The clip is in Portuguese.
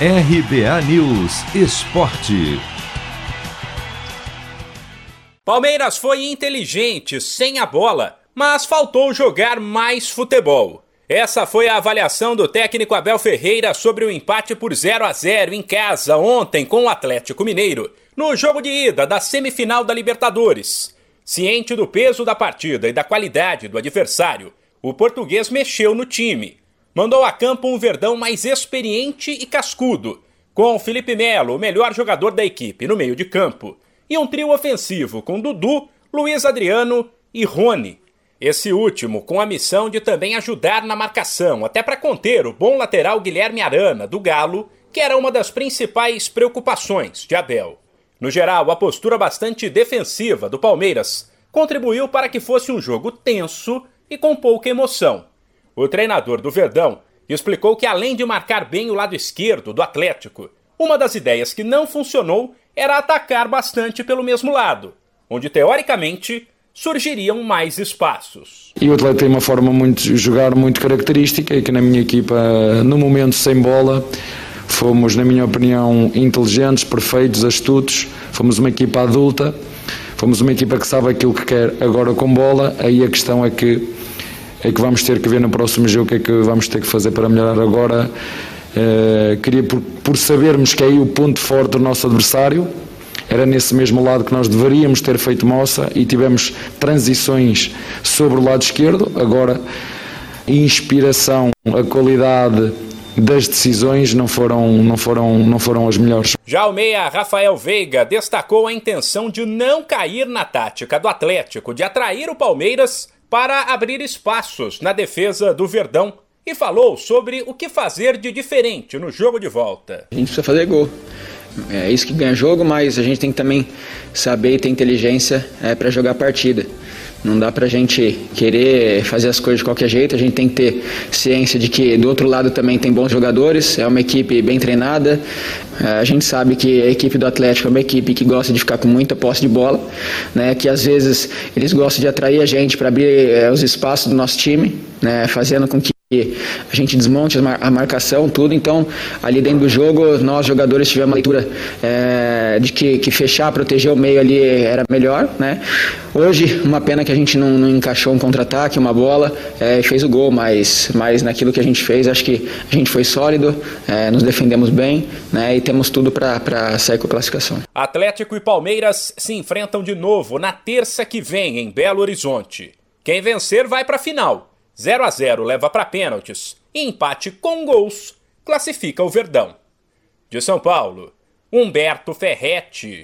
RBA News Esporte. Palmeiras foi inteligente sem a bola, mas faltou jogar mais futebol. Essa foi a avaliação do técnico Abel Ferreira sobre o empate por 0 a 0 em casa ontem com o Atlético Mineiro, no jogo de ida da semifinal da Libertadores. Ciente do peso da partida e da qualidade do adversário, o português mexeu no time mandou a campo um Verdão mais experiente e cascudo, com Felipe Melo, o melhor jogador da equipe, no meio de campo, e um trio ofensivo com Dudu, Luiz Adriano e Rony. Esse último com a missão de também ajudar na marcação, até para conter o bom lateral Guilherme Arana, do Galo, que era uma das principais preocupações de Abel. No geral, a postura bastante defensiva do Palmeiras contribuiu para que fosse um jogo tenso e com pouca emoção. O treinador do Verdão explicou que, além de marcar bem o lado esquerdo do Atlético, uma das ideias que não funcionou era atacar bastante pelo mesmo lado, onde teoricamente surgiriam mais espaços. E o Atlético tem uma forma de jogar muito característica e que na minha equipa, no momento sem bola, fomos, na minha opinião, inteligentes, perfeitos, astutos, fomos uma equipa adulta, fomos uma equipa que sabe aquilo que quer agora com bola, aí a questão é que é que vamos ter que ver no próximo jogo o que é que vamos ter que fazer para melhorar agora. Uh, queria, por, por sabermos que é aí o ponto forte do nosso adversário, era nesse mesmo lado que nós deveríamos ter feito moça e tivemos transições sobre o lado esquerdo. Agora, inspiração, a qualidade das decisões não foram, não foram, não foram as melhores. Já o meia Rafael Veiga destacou a intenção de não cair na tática do Atlético de atrair o Palmeiras para abrir espaços na defesa do Verdão e falou sobre o que fazer de diferente no jogo de volta. A gente precisa fazer gol. É isso que ganha jogo, mas a gente tem que também saber e ter inteligência é, para jogar a partida. Não dá pra gente querer fazer as coisas de qualquer jeito, a gente tem que ter ciência de que do outro lado também tem bons jogadores, é uma equipe bem treinada. É, a gente sabe que a equipe do Atlético é uma equipe que gosta de ficar com muita posse de bola, né, que às vezes eles gostam de atrair a gente para abrir é, os espaços do nosso time, né, fazendo com que a gente desmonte a marcação, tudo. Então, ali dentro do jogo, nós jogadores tivemos uma leitura é, de que, que, fechar, proteger o meio ali era melhor, né? Hoje, uma pena que a gente não, não encaixou um contra-ataque, uma bola é, fez o gol, mas, mas naquilo que a gente fez, acho que a gente foi sólido, é, nos defendemos bem, né? E temos tudo para sair com a classificação. Atlético e Palmeiras se enfrentam de novo na terça que vem em Belo Horizonte. Quem vencer vai para a final. 0 a 0 leva para pênaltis e empate com gols classifica o Verdão. De São Paulo, Humberto Ferretti.